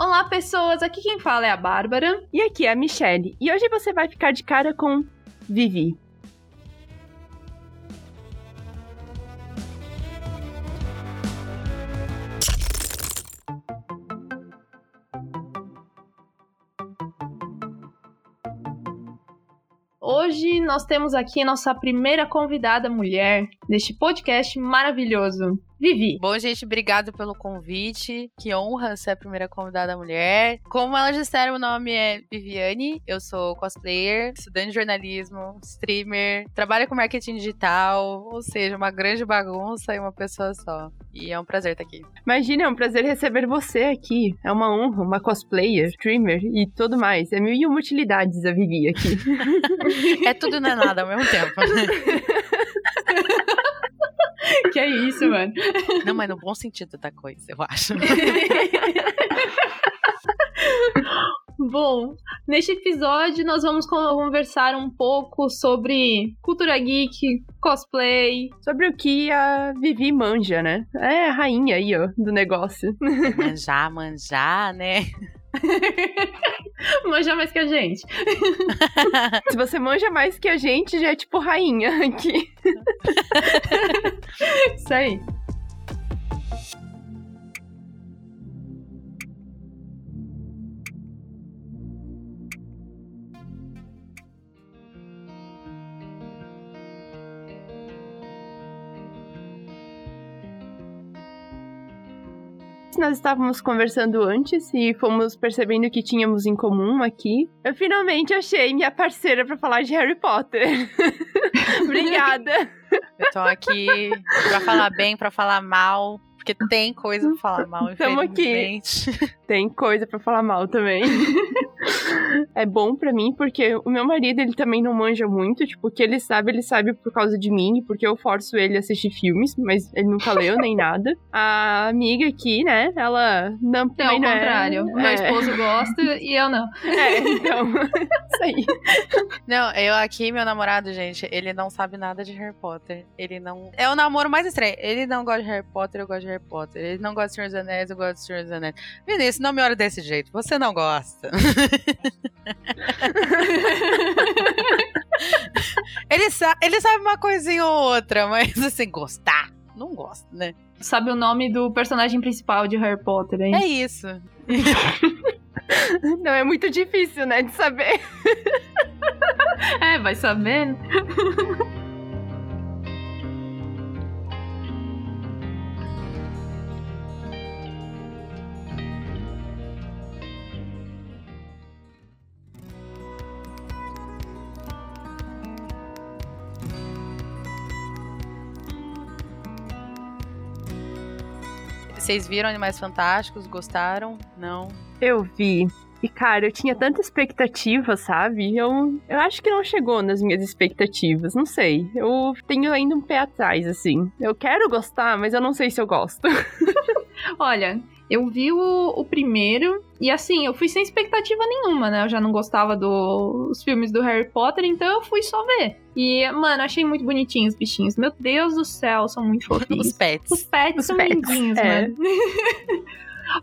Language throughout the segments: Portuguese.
Olá, pessoas! Aqui quem fala é a Bárbara. E aqui é a Michelle. E hoje você vai ficar de cara com Vivi. Hoje nós temos aqui nossa primeira convidada mulher neste podcast maravilhoso. Vivi. Bom, gente, obrigado pelo convite. Que honra ser a primeira convidada mulher. Como elas disseram, o nome é Viviane. Eu sou cosplayer, estudante de jornalismo, streamer, trabalho com marketing digital, ou seja, uma grande bagunça e uma pessoa só. E é um prazer estar aqui. Imagina, é um prazer receber você aqui. É uma honra, uma cosplayer, streamer e tudo mais. É mil e uma utilidades a Vivi aqui. é tudo não é nada ao mesmo tempo. que é isso, mano. Não, mas no bom sentido da coisa, eu acho. Bom, neste episódio nós vamos conversar um pouco sobre cultura geek, cosplay. Sobre o que a Vivi manja, né? É a rainha aí, ó, do negócio. Manjar, manjar, né? manja mais que a gente. Se você manja mais que a gente, já é tipo rainha aqui. Isso aí. Nós estávamos conversando antes e fomos percebendo que tínhamos em comum aqui. Eu finalmente achei minha parceira para falar de Harry Potter. Obrigada. Eu tô aqui pra falar bem, pra falar mal, porque tem coisa pra falar mal, Estamos aqui. Tem coisa pra falar mal também. é bom para mim, porque o meu marido, ele também não manja muito. Tipo, o que ele sabe, ele sabe por causa de mim, porque eu forço ele a assistir filmes, mas ele nunca leu nem nada. A amiga aqui, né, ela não... É ao não contrário. É... Meu é. esposo gosta e eu não. É, então, isso aí. Não, eu aqui, meu namorado, gente, ele não sabe nada de Harry Potter. Ele não... É o namoro mais estranho. Ele não gosta de Harry Potter, eu gosto de Harry Potter. Ele não gosta de Senhor dos Anéis, eu gosto de Senhor dos Anéis. Vinícius, não me olha desse jeito. Você não gosta. ele, sa ele sabe uma coisinha ou outra, mas assim, gostar, não gosta, né? Sabe o nome do personagem principal de Harry Potter, hein? É isso. não, é muito difícil, né, de saber. é, vai sabendo. Vocês viram Animais Fantásticos? Gostaram? Não? Eu vi. E, cara, eu tinha tanta expectativa, sabe? Eu, eu acho que não chegou nas minhas expectativas. Não sei. Eu tenho ainda um pé atrás, assim. Eu quero gostar, mas eu não sei se eu gosto. Olha, eu vi o, o, primeiro e assim, eu fui sem expectativa nenhuma, né? Eu já não gostava dos filmes do Harry Potter, então eu fui só ver. E, mano, achei muito bonitinhos os bichinhos. Meu Deus do céu, são muito fofinhos. os pets. Os pets os são pets, lindinhos, é. mano.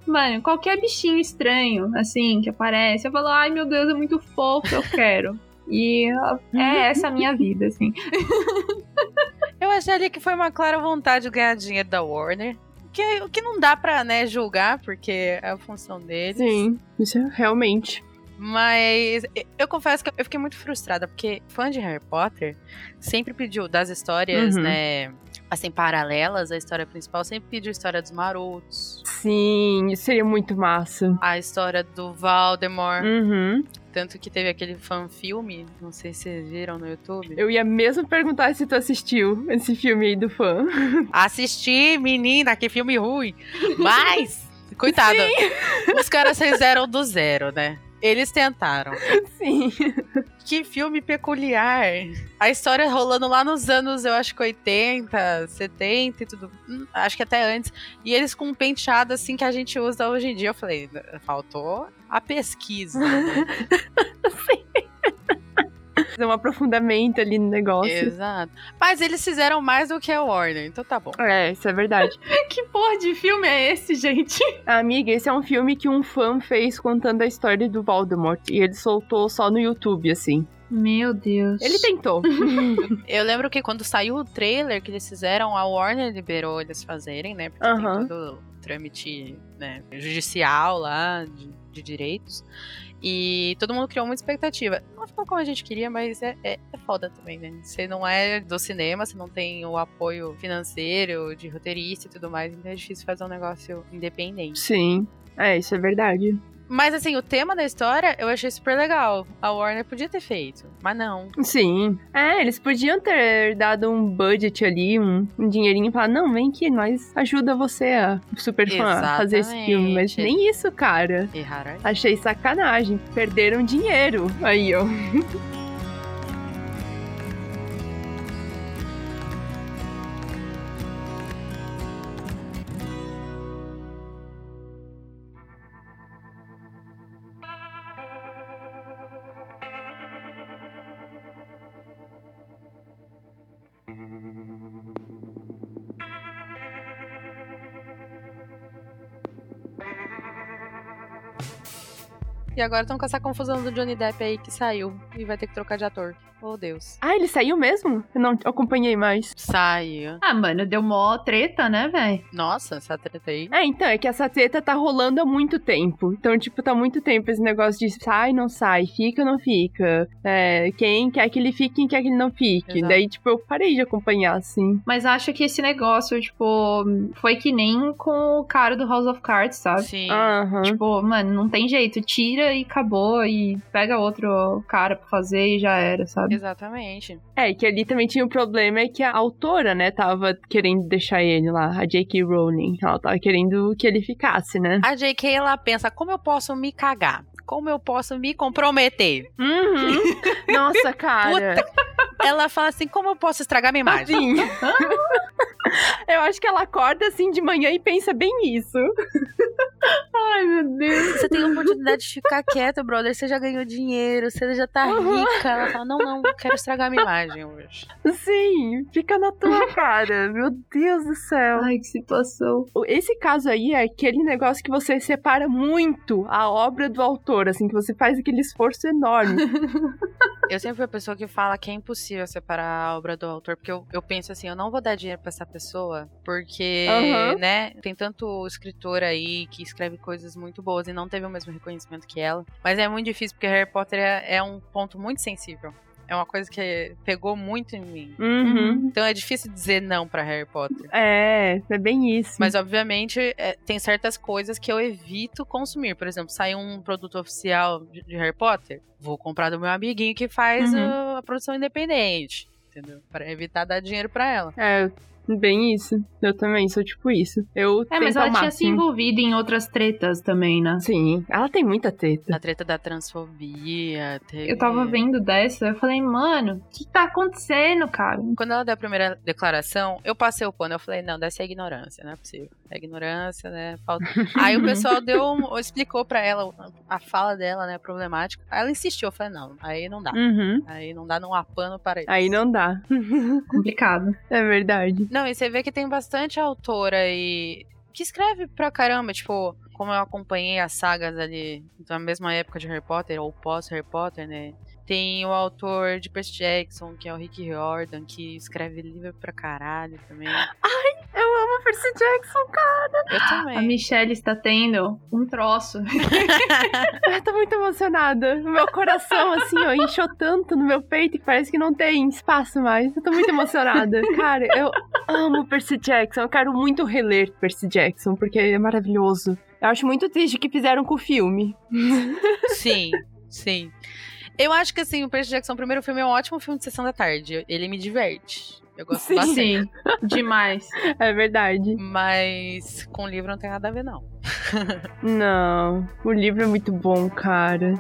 Mano, qualquer bichinho estranho, assim, que aparece, eu falo, ai meu Deus, é muito fofo, eu quero. E é essa a minha vida, assim. Eu achei ali que foi uma clara vontade de ganhar dinheiro da Warner que, o que não dá pra, né, julgar, porque é a função deles. Sim, isso é realmente. Mas eu confesso que eu fiquei muito frustrada, porque fã de Harry Potter sempre pediu das histórias, uhum. né? Assim, paralelas à história principal, sempre pediu a história dos marotos. Sim, isso seria muito massa. A história do Voldemort. Uhum. Tanto que teve aquele fan-filme, não sei se vocês viram no YouTube. Eu ia mesmo perguntar se tu assistiu esse filme aí do fã. Assisti, menina, que filme ruim. Mas, coitada, Sim. os caras fizeram do zero, né? Eles tentaram. Sim. Que filme peculiar. A história rolando lá nos anos, eu acho que 80, 70 e tudo. Hum, acho que até antes. E eles com um penteado assim que a gente usa hoje em dia. Eu falei, faltou a pesquisa. Né? Sim. Fazer um aprofundamento ali no negócio. Exato. Mas eles fizeram mais do que a Warner, então tá bom. É, isso é verdade. que porra de filme é esse, gente? Amiga, esse é um filme que um fã fez contando a história do Voldemort. E ele soltou só no YouTube, assim. Meu Deus. Ele tentou. Eu lembro que quando saiu o trailer que eles fizeram, a Warner liberou eles fazerem, né? Porque Aham. tem todo o trâmite né, judicial lá, de, de direitos. E todo mundo criou muita expectativa. Não ficou como a gente queria, mas é, é, é foda também, né? Você não é do cinema, você não tem o apoio financeiro, de roteirista e tudo mais, então é difícil fazer um negócio independente. Sim. É, isso é verdade. Mas assim, o tema da história eu achei super legal. A Warner podia ter feito, mas não. Sim. É, eles podiam ter dado um budget ali, um, um dinheirinho e falar, não, vem aqui, nós ajuda você, a super fã, a fazer esse filme. Mas nem isso, cara. Erraram. Achei sacanagem. Perderam dinheiro. Aí, ó. E agora estão com essa confusão do Johnny Depp aí que saiu e vai ter que trocar de ator. Oh, Deus. Ah, ele saiu mesmo? Eu não acompanhei mais. Saiu. Ah, mano, deu mó treta, né, velho? Nossa, essa treta aí. É, então, é que essa treta tá rolando há muito tempo. Então, tipo, tá há muito tempo esse negócio de sai, não sai, fica, não fica. É, quem quer que ele fique, quem quer que ele não fique. Exato. Daí, tipo, eu parei de acompanhar, assim. Mas acho que esse negócio, tipo, foi que nem com o cara do House of Cards, sabe? Sim. Tipo, mano, não tem jeito. Tira e acabou. E pega outro cara pra fazer e já era, sabe? Exatamente. É, que ali também tinha o problema é que a autora, né, tava querendo deixar ele lá, a J.K. Rowling. Ela tava querendo que ele ficasse, né? A JK, ela pensa, como eu posso me cagar? Como eu posso me comprometer? Uhum. Nossa, cara. Ela fala assim, como eu posso estragar minha imagem? Eu acho que ela acorda assim de manhã e pensa bem isso. Ai, meu Deus. Você tem a oportunidade de ficar quieto, brother. Você já ganhou dinheiro, você já tá Uhum. rica. Ela fala, não, não, quero estragar minha imagem hoje. Sim, fica na tua cara. Meu Deus do céu. Ai, que situação. Esse caso aí é aquele negócio que você separa muito a obra do autor, assim, que você faz aquele esforço enorme. Eu sempre fui a pessoa que fala que é impossível separar a obra do autor, porque eu, eu penso assim, eu não vou dar dinheiro pra essa pessoa, porque, Aham. né, tem tanto escritor aí que escreve coisas muito boas e não teve o mesmo reconhecimento que ela. Mas é muito difícil, porque Harry Potter é, é um ponto muito sensível. É uma coisa que pegou muito em mim. Uhum. Então é difícil dizer não pra Harry Potter. É, é bem isso. Mas, obviamente, é, tem certas coisas que eu evito consumir. Por exemplo, sai um produto oficial de, de Harry Potter, vou comprar do meu amiguinho que faz Uhum. uh, a produção independente. Entendeu? Pra evitar dar dinheiro pra ela. É, bem isso. Eu também sou tipo isso. Eu É, mas ela ao tinha se envolvido em outras tretas também, né? Sim, ela tem muita teta. A treta da transfobia. Teve... Eu tava vendo dessa, eu falei, mano, o que tá acontecendo, cara? Quando ela deu a primeira declaração, eu passei o pano. Eu falei, não, dessa é ignorância, não é possível. É ignorância, né? Falta... Aí o pessoal deu, explicou pra ela a fala dela, né? Problemática. Aí ela insistiu. Eu falei, não, aí não dá. Uhum. Aí não dá, não há pano para isso. Aí não dá. Complicado. É verdade. Não, e você vê que tem bastante autora aí que escreve pra caramba, tipo, como eu acompanhei as sagas ali da mesma época de Harry Potter, ou pós-Harry Potter, né? Tem o autor de Percy Jackson, que é o Rick Riordan, que escreve livro pra caralho também. Eu amo Percy Jackson, cara. Eu A também. Michelle está tendo um troço. Eu tô muito emocionada. O meu coração, assim, ó, inchou tanto no meu peito que parece que não tem espaço mais. Eu tô muito emocionada. Cara, eu amo Percy Jackson. Eu quero muito reler Percy Jackson, porque é maravilhoso. Eu acho muito triste o que fizeram com o filme. Sim, sim. Eu acho que assim, o Percy Jackson, o primeiro filme, é um ótimo filme de sessão da tarde. Ele me diverte. Eu gosto Sim. bastante. Sim, demais. É verdade. Mas com o livro não tem nada a ver, não. Não, o livro é muito bom, cara.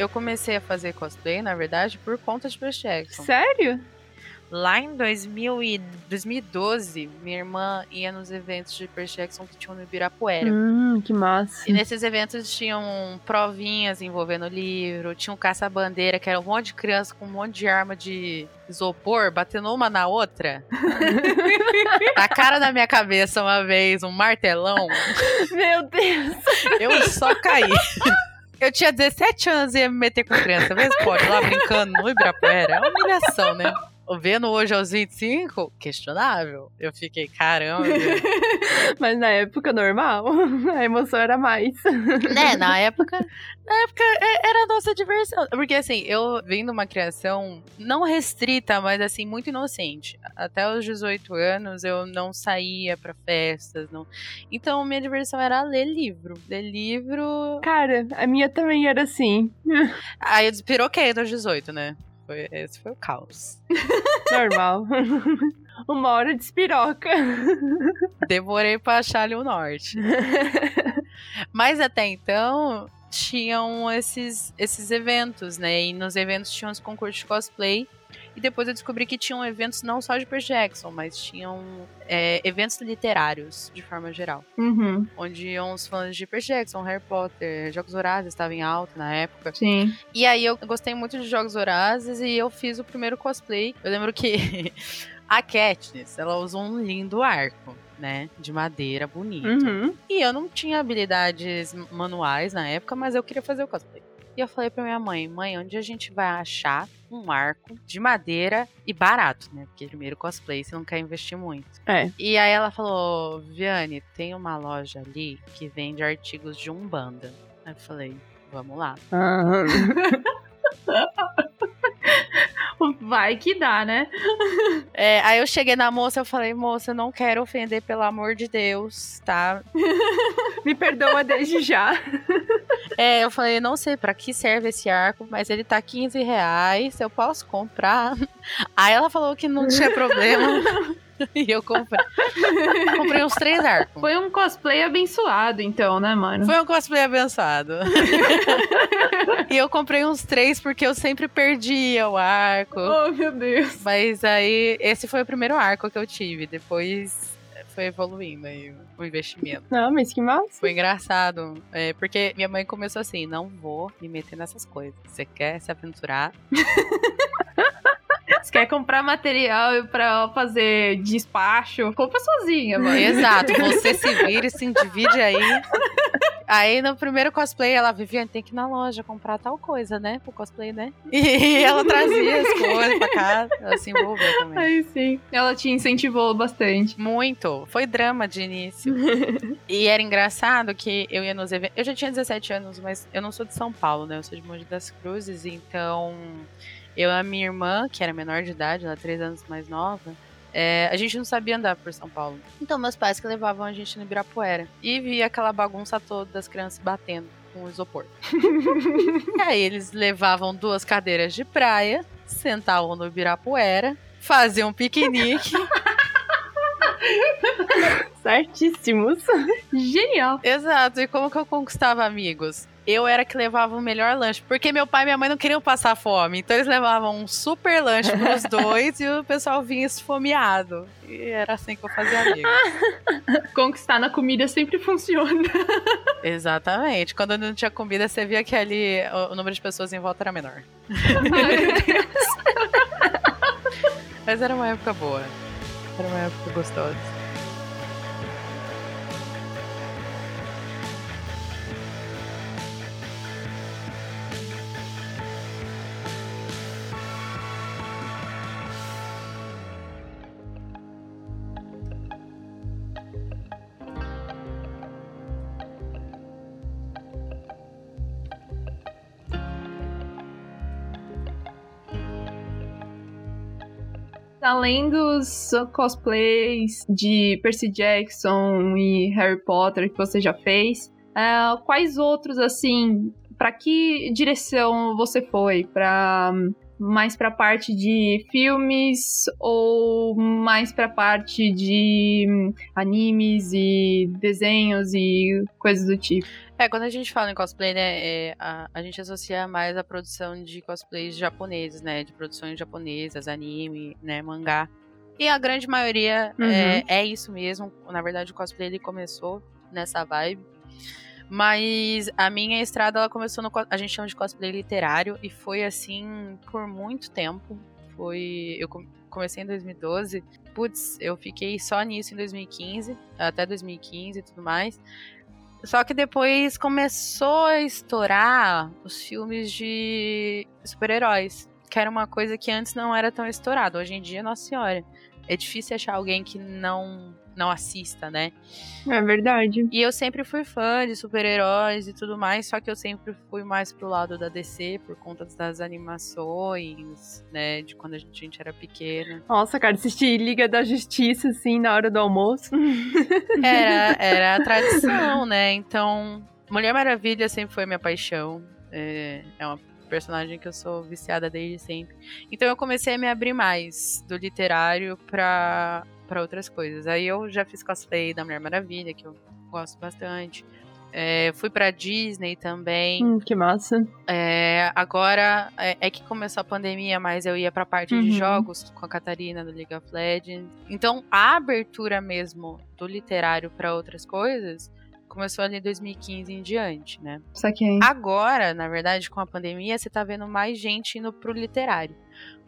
Eu comecei a fazer cosplay, na verdade, por conta de Percy Jackson. Sério? Lá em 2000 e 2012, minha irmã ia nos eventos de Percy Jackson que tinham no Ibirapuera. Hum, que massa. E nesses eventos tinham provinhas envolvendo o livro, tinha um caça-bandeira, que era um monte de criança com um monte de arma de isopor, batendo uma na outra. a cara na minha cabeça uma vez, um martelão. Meu Deus. Eu só caí. Eu tinha 17 anos e ia me meter com criança. Mesmo pode, lá brincando no Ibirapuera. É uma humilhação, né? Vendo hoje aos 25, questionável. Eu fiquei, caramba. Mas na época normal, a emoção era mais. né, na época. Na época é, era a nossa diversão. Porque assim, eu vim de uma criação não restrita, mas assim, muito inocente. Até os 18 anos eu não saía para festas. não. Então minha diversão era ler livro. Ler livro. Cara, a minha também era assim. Aí eu despiroquei dos 18, né? Foi, esse foi o caos. Normal. Uma hora de espiroca. Demorei pra achar ali o norte. Mas até então, tinham esses, esses eventos, né? E nos eventos tinham os concursos de cosplay. E depois eu descobri que tinham eventos não só de Percy Jackson, mas tinham é, eventos literários, de forma geral. Uhum. Onde iam os fãs de Percy Jackson, Harry Potter, Jogos Vorazes estavam em alta na época. Sim. E aí eu gostei muito de Jogos Vorazes e eu fiz o primeiro cosplay. Eu lembro que a Katniss, ela usou um lindo arco. Né, de madeira bonito. Uhum. E eu não tinha habilidades manuais na época, mas eu queria fazer o cosplay. E eu falei pra minha mãe, mãe, onde a gente vai achar um arco de madeira e barato, né? Porque primeiro cosplay você não quer investir muito. É. E aí ela falou, Viane, tem uma loja ali que vende artigos de Umbanda. Aí eu falei, vamos lá. Ah, Vai que dá, né? É, aí eu cheguei na moça, eu falei, moça, eu não quero ofender, pelo amor de Deus, tá? me perdoa desde já. É, eu falei, não sei pra que serve esse arco, mas ele tá 15 reais, eu posso comprar? Aí ela falou que não tinha problema. e eu comprei. comprei uns três arcos. Foi um cosplay abençoado, então, né, mano? Foi um cosplay abençoado. e eu comprei uns três porque eu sempre perdia o arco. Oh, meu Deus. Mas aí, esse foi o primeiro arco que eu tive. Depois foi evoluindo aí o investimento. Não, mas que massa. Foi engraçado. É, porque minha mãe começou assim: não vou me meter nessas coisas. Você quer se aventurar? Você quer comprar material pra fazer despacho? Compra sozinha, mano. Exato, você se vira e se divide aí. Aí no primeiro cosplay ela vivia, tem que ir na loja comprar tal coisa, né? Pro cosplay, né? E ela trazia as coisas pra casa, ela se envolveu também. Aí sim. Ela te incentivou bastante. Muito. Foi drama de início. e era engraçado que eu ia nos eventos. Eu já tinha 17 anos, mas eu não sou de São Paulo, né? Eu sou de Monte das Cruzes, então eu e a minha irmã, que era menor de idade, ela é três anos mais nova, é, a gente não sabia andar por São Paulo. Então meus pais que levavam a gente no Ibirapuera. E via aquela bagunça toda das crianças batendo com o isopor. e aí eles levavam duas cadeiras de praia, sentavam no Ibirapuera, faziam um piquenique. Certíssimos. Genial. Exato. E como que eu conquistava amigos? Eu era que levava o melhor lanche, porque meu pai e minha mãe não queriam passar fome. Então eles levavam um super lanche pros dois e o pessoal vinha esfomeado. E era assim que eu fazia amigos. Conquistar na comida sempre funciona. Exatamente. Quando não tinha comida, você via que ali o, número de pessoas em volta era menor. Ai, meu Deus. Mas era uma época boa. Era uma época gostosa. Além dos cosplays de Percy Jackson e Harry Potter que você já fez, é, quais outros, assim, para que direção você foi? Pra mais pra parte de filmes ou mais pra parte de animes e desenhos e coisas do tipo? É, quando a gente fala em cosplay, né, é, a, a gente associa mais a produção de cosplays japoneses, né, de produções japonesas, anime, né, mangá. E a grande maioria Uhum. é, é isso mesmo. Na verdade, o cosplay ele começou nessa vibe. Mas a minha estrada ela começou no a gente chama de cosplay literário e foi assim por muito tempo. Foi eu com- comecei em 2012. Putz, eu fiquei só nisso em 2015, até 2015 e tudo mais. Só que depois começou a estourar os filmes de super-heróis, que era uma coisa que antes não era tão estourado. Hoje em dia, nossa senhora, é difícil achar alguém que não não assista, né? É verdade. E eu sempre fui fã de super-heróis e tudo mais, só que eu sempre fui mais pro lado da DC por conta das animações, né, de quando a gente era pequena. Nossa, cara, assistir Liga da Justiça, assim, na hora do almoço. Era, era a tradição, né? Então, Mulher Maravilha sempre foi minha paixão. É, é uma personagem que eu sou viciada desde sempre. Então eu comecei a me abrir mais do literário pra, pra outras coisas. Aí eu já fiz cosplay da Mulher Maravilha, que eu gosto bastante. É, fui pra Disney também. Hum, que massa. É, agora é, é que começou a pandemia, mas eu ia pra parte Uhum. de jogos com a Catarina do League of Legends. Então a abertura mesmo do literário pra outras coisas começou ali em 2015 em diante, né? Saquei. Agora, na verdade, com a pandemia, você tá vendo mais gente indo pro literário.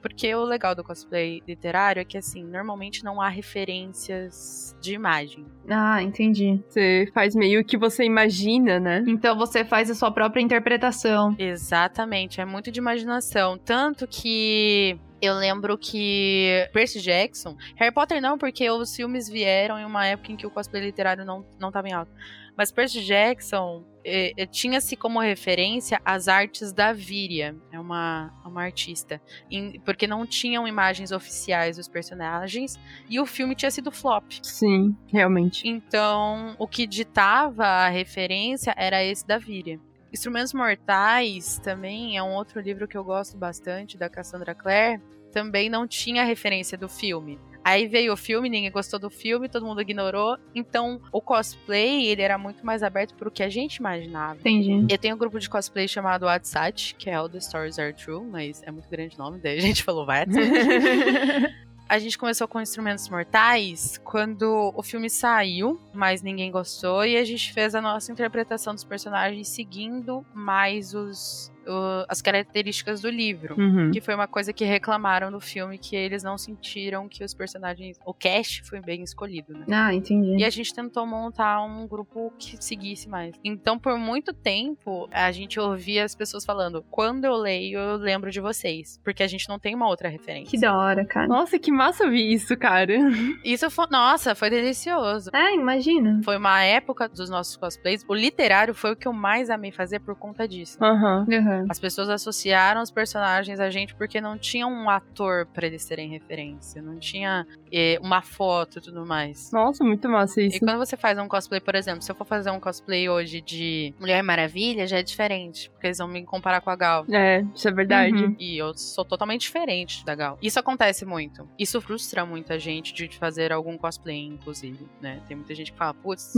Porque o legal do cosplay literário é que, assim, normalmente não há referências de imagem. Ah, entendi. Você faz meio o que você imagina, né? Então você faz a sua própria interpretação. Exatamente, é muito de imaginação. Tanto que eu lembro que Percy Jackson, Harry Potter não, porque os filmes vieram em uma época em que o cosplay literário não, não tava em alta. Mas Percy Jackson eh, eh, tinha-se como referência as artes da Víria, é uma, uma artista. Em- porque não tinham imagens oficiais dos personagens e o filme tinha sido flop. Sim, realmente. Então, o que ditava a referência era esse da Víria. Instrumentos Mortais também é um outro livro que eu gosto bastante, da Cassandra Clare. Também não tinha referência do filme. Aí veio o filme, ninguém gostou do filme, todo mundo ignorou. Então, o cosplay, ele era muito mais aberto pro que a gente imaginava. Entendi. Eu tenho um grupo de cosplay chamado WhatsApp, que é All the Stories Are True, mas é muito grande o nome, daí a gente falou WhatsApp. A gente começou com Instrumentos Mortais quando o filme saiu, mas ninguém gostou, e a gente fez a nossa interpretação dos personagens seguindo mais os, o- as características do livro. Uhum. Que foi uma coisa que reclamaram do filme, que eles não sentiram que os personagens. O cast foi bem escolhido, né? Ah, entendi. E a gente tentou montar um grupo que seguisse mais. Então, por muito tempo, a gente ouvia as pessoas falando: quando eu leio, eu lembro de vocês. Porque a gente não tem uma outra referência. Que da hora, cara. Nossa, que massa ouvir isso, cara. Isso foi. Nossa, foi delicioso. É, imagina. Foi uma época dos nossos cosplays. O literário foi o que eu mais amei fazer por conta disso. Aham. Uhum. As pessoas associaram os personagens a gente porque não tinha um ator pra eles terem referência. Não tinha eh, uma foto e tudo mais. Nossa, muito massa E isso. quando você faz um cosplay, por exemplo, se eu for fazer um cosplay hoje de Mulher Maravilha, já é diferente. Porque eles vão me comparar com a Gal. É, isso é verdade. Uhum. E eu sou totalmente diferente da Gal. Isso acontece muito. Isso frustra muita gente de fazer algum cosplay, inclusive, né? Tem muita gente que fala, putz,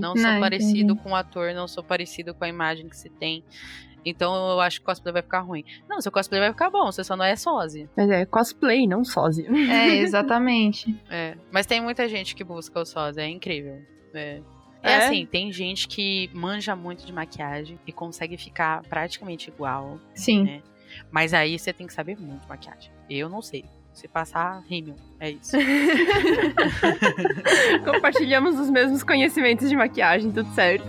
não sou Não, parecido entendi. com o ator, não sou parecido com a imagem que se tem. Então eu acho que o cosplay vai ficar ruim. Não, seu cosplay vai ficar bom, você só não é sósia. Mas é cosplay, não sósia. É, exatamente. É. Mas tem muita gente que busca o sósia, é incrível. É. É É? assim, tem gente que manja muito de maquiagem e consegue ficar praticamente igual. Sim. É. Mas aí você tem que saber muito de maquiagem. Eu não sei. Se passar, rímel. É isso. Compartilhamos os mesmos conhecimentos de maquiagem, tudo certo.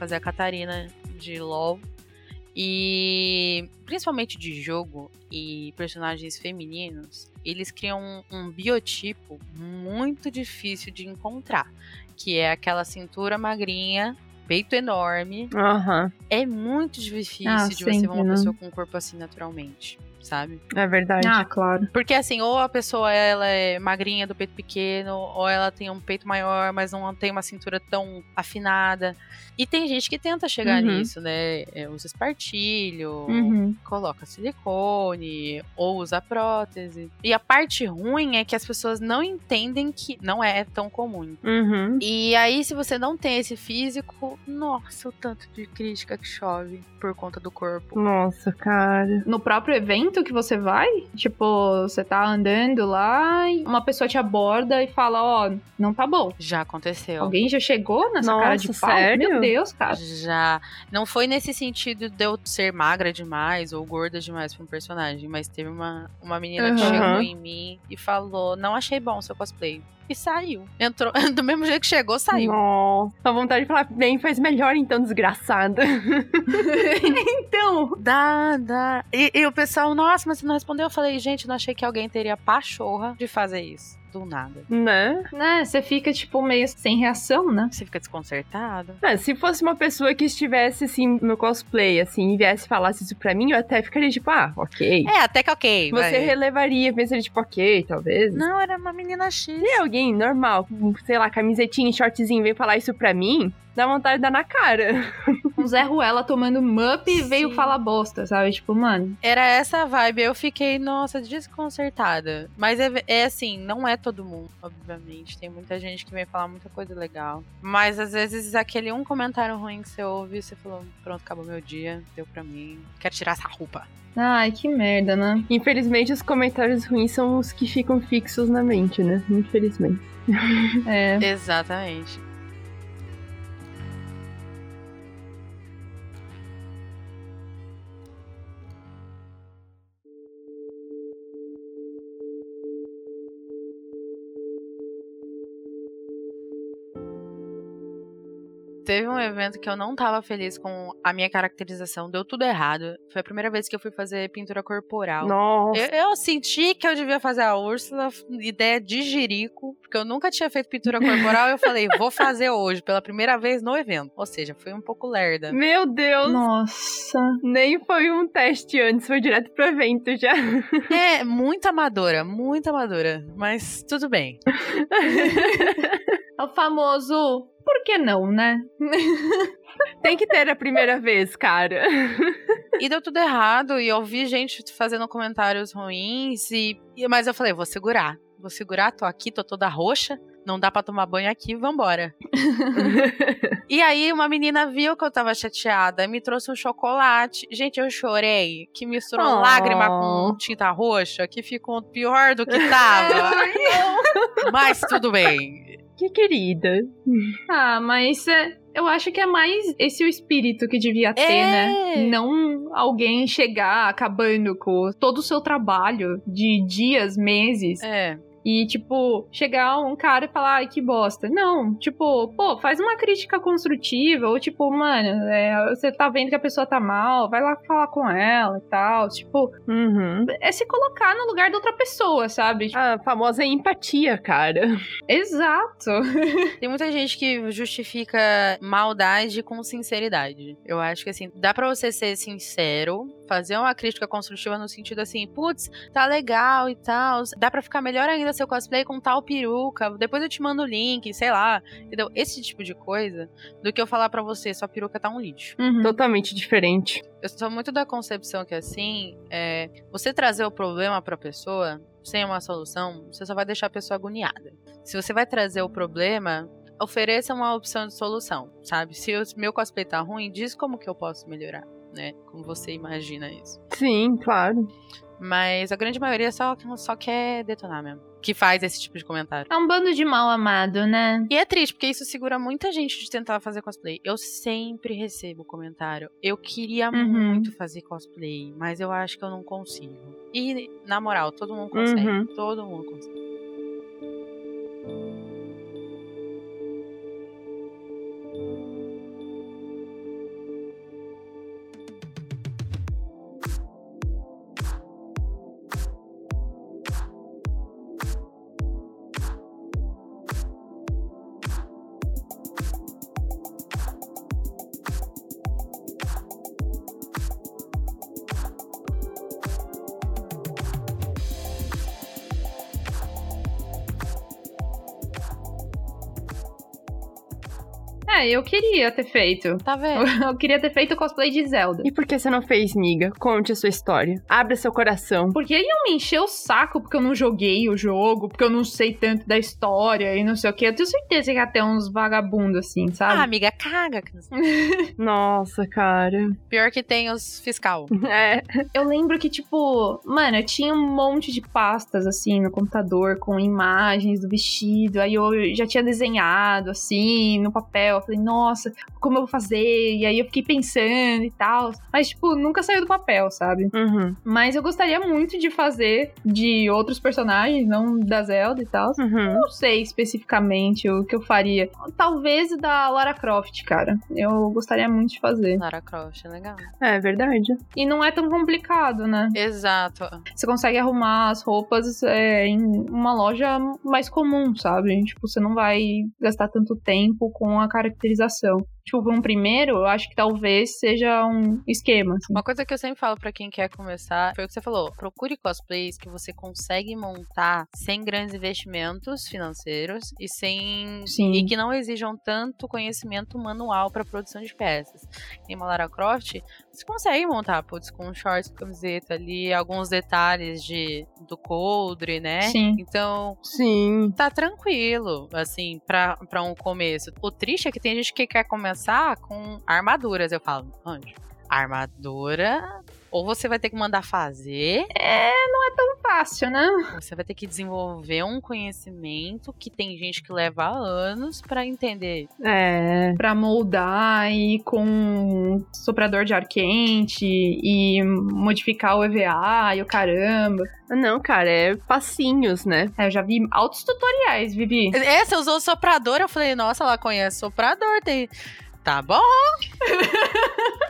Fazer a Catarina de LOL. E principalmente de jogo e personagens femininos, eles criam um, um biotipo muito difícil de encontrar, que é aquela cintura magrinha peito enorme. Aham. É muito difícil Ah, de você ver uma né? pessoa com um corpo assim naturalmente, sabe? É verdade. Ah, claro. Porque assim, ou a pessoa ela é magrinha do peito pequeno, ou ela tem um peito maior, mas não tem uma cintura tão afinada. E tem gente que tenta chegar Uhum. nisso, né? É, usa espartilho, Uhum. coloca silicone, ou usa prótese. E a parte ruim é que as pessoas não entendem que não é tão comum. Uhum. E aí, se você não tem esse físico, nossa, o tanto de crítica que chove por conta do corpo. Nossa, cara. No próprio evento que você vai, tipo, você tá andando lá e uma pessoa te aborda e fala, ó, não tá bom. Já aconteceu. Alguém já chegou nessa cara de Nossa, pau? sério? Meu Deus, cara. Já. Não foi nesse sentido de eu ser magra demais ou gorda demais pra um personagem, mas teve uma, uma menina que Aham. chegou em mim e falou: Não achei bom seu cosplay. E saiu. Entrou. Do mesmo jeito que chegou, saiu. Nossa. Dá vontade de falar, bem, faz melhor então, desgraçada. então, Dá, dá. E, e o pessoal, nossa, mas você não respondeu. Eu falei, gente, não achei que alguém teria pachorra de fazer isso. Do nada. né? né, você fica, tipo, meio sem reação, né? Você fica desconcertado. É, se fosse uma pessoa que estivesse, assim, no cosplay, assim, e viesse e falasse isso pra mim, eu até ficaria tipo, ah, ok. É, até que ok. Você vai. relevaria, pensaria tipo, ok, talvez. Não, era uma menina X. Se alguém normal, com, sei lá, camisetinha e shortzinho, vem falar isso pra mim, dá vontade de dar na cara. Um Zé Ruela tomando mup e veio falar bosta, sabe? Tipo, mano, Era essa a vibe. Eu fiquei, nossa, desconcertada. Mas é, é assim, não é todo mundo, obviamente. Tem muita gente que vem falar muita coisa legal. Mas às vezes aquele um comentário ruim que você ouve e você falou, pronto, acabou meu dia, deu pra mim. Quero tirar essa roupa. ai, que merda, né? Infelizmente, os comentários ruins são os que ficam fixos na mente, né? Infelizmente. É. Exatamente. Teve um evento que eu não tava feliz com a minha caracterização, deu tudo errado. Foi a primeira vez que eu fui fazer pintura corporal. Nossa. Eu, eu senti que eu devia fazer a Úrsula, ideia de jirico, porque eu nunca tinha feito pintura corporal e eu falei, vou fazer hoje, pela primeira vez no evento. Ou seja, foi um pouco lerda. Meu Deus. Nossa. Nem foi um teste antes, foi direto pro evento já. É, muito amadora, muito amadora, mas tudo bem. É o famoso, por que não, né? Tem que ter a primeira vez, cara. E deu tudo errado, e eu vi gente fazendo comentários ruins, e, e- mas eu falei, vou segurar. Vou segurar, tô aqui, tô toda roxa, não dá pra tomar banho aqui, vambora. E aí uma menina viu que eu tava chateada e me trouxe um chocolate. Gente, eu chorei, que misturou Oh. lágrima com tinta roxa, que ficou pior do que tava. Mas tudo bem. Que querida. Ah, mas é, eu acho que é mais esse o espírito que devia ter, É. né? Não alguém chegar acabando com todo o seu trabalho de dias, meses. É. E, tipo, chegar um cara e falar, ai, que bosta. Não, tipo, pô, faz uma crítica construtiva, ou tipo, mano, é, você tá vendo que a pessoa tá mal, vai lá falar com ela e tal. Tipo, Uhum. é se colocar no lugar da outra pessoa, sabe? A famosa empatia, cara. Exato. Tem muita gente que justifica maldade com sinceridade. Eu acho que assim, dá pra você ser sincero, fazer uma crítica construtiva no sentido assim, putz, tá legal e tal. Dá pra ficar melhor ainda seu cosplay com tal peruca. Depois eu te mando o link, sei lá. Entendeu? Esse tipo de coisa, do que eu falar pra você, sua peruca tá um lixo. Uhum. Totalmente diferente. Eu sou muito da concepção que assim, é, você trazer o problema pra pessoa sem uma solução, você só vai deixar a pessoa agoniada. Se você vai trazer o problema, ofereça uma opção de solução, sabe? Se o meu cosplay tá ruim, diz como que eu posso melhorar, né? Como você imagina isso. Sim, claro. Mas a grande maioria só, só quer detonar mesmo. Que faz esse tipo de comentário. É um bando de mal amado, né? E é triste, porque isso segura muita gente de tentar fazer cosplay. Eu sempre recebo comentário. Eu queria Uhum. muito fazer cosplay, mas eu acho que eu não consigo. E, na moral, todo mundo consegue. Uhum. Todo mundo consegue. Eu queria ter feito. Tá vendo? Eu queria ter feito o cosplay de Zelda. E por que você não fez, miga? Conte a sua história. Abra seu coração. Porque iam me encher o saco porque eu não joguei o jogo, porque eu não sei tanto da história e não sei o que. Eu tenho certeza que ia ter uns vagabundos assim, Ah, sabe? amiga, caga. Nossa, cara. Pior que tem os fiscal. É. Eu lembro que, tipo, mano, eu tinha um monte de pastas assim no computador com imagens do vestido. Aí eu já tinha desenhado assim no papel. Eu falei, nossa, como eu vou fazer? E aí eu fiquei pensando e tal. Mas, tipo, nunca saiu do papel, sabe? Uhum. Mas eu gostaria muito de fazer de outros personagens, não da Zelda e tal. Uhum. Não sei especificamente o que eu faria. Talvez da Lara Croft, cara. Eu gostaria muito de fazer. Lara Croft, é legal. É verdade. E não é tão complicado, né? Exato. Você consegue arrumar as roupas é, em uma loja mais comum, sabe? Tipo, você não vai gastar tanto tempo com a caracterização organização. Tipo, um primeiro, eu acho que talvez seja um esquema. assim. Uma coisa que eu sempre falo pra quem quer começar foi o que você falou: procure cosplays que você consegue montar sem grandes investimentos financeiros e sem Sim. e que não exijam tanto conhecimento manual pra produção de peças. Em uma Lara Croft, você consegue montar, putz, com shorts, camiseta ali, alguns detalhes de do coldre, né? Sim. Então, Sim. tá tranquilo, assim, pra um começo. O triste é que tem gente que quer começar com armaduras. Eu falo, anjo, armadura, ou você vai ter que mandar fazer, É, não é tão fácil, né? você vai ter que desenvolver um conhecimento que tem gente que leva anos pra entender. É. Pra moldar e com soprador de ar quente e modificar o EVA e o caramba. Não, cara, é passinhos, né? É, eu já vi altos tutoriais, Vivi. É, você usou soprador, eu falei, nossa, ela conhece soprador, tem. Tá bom.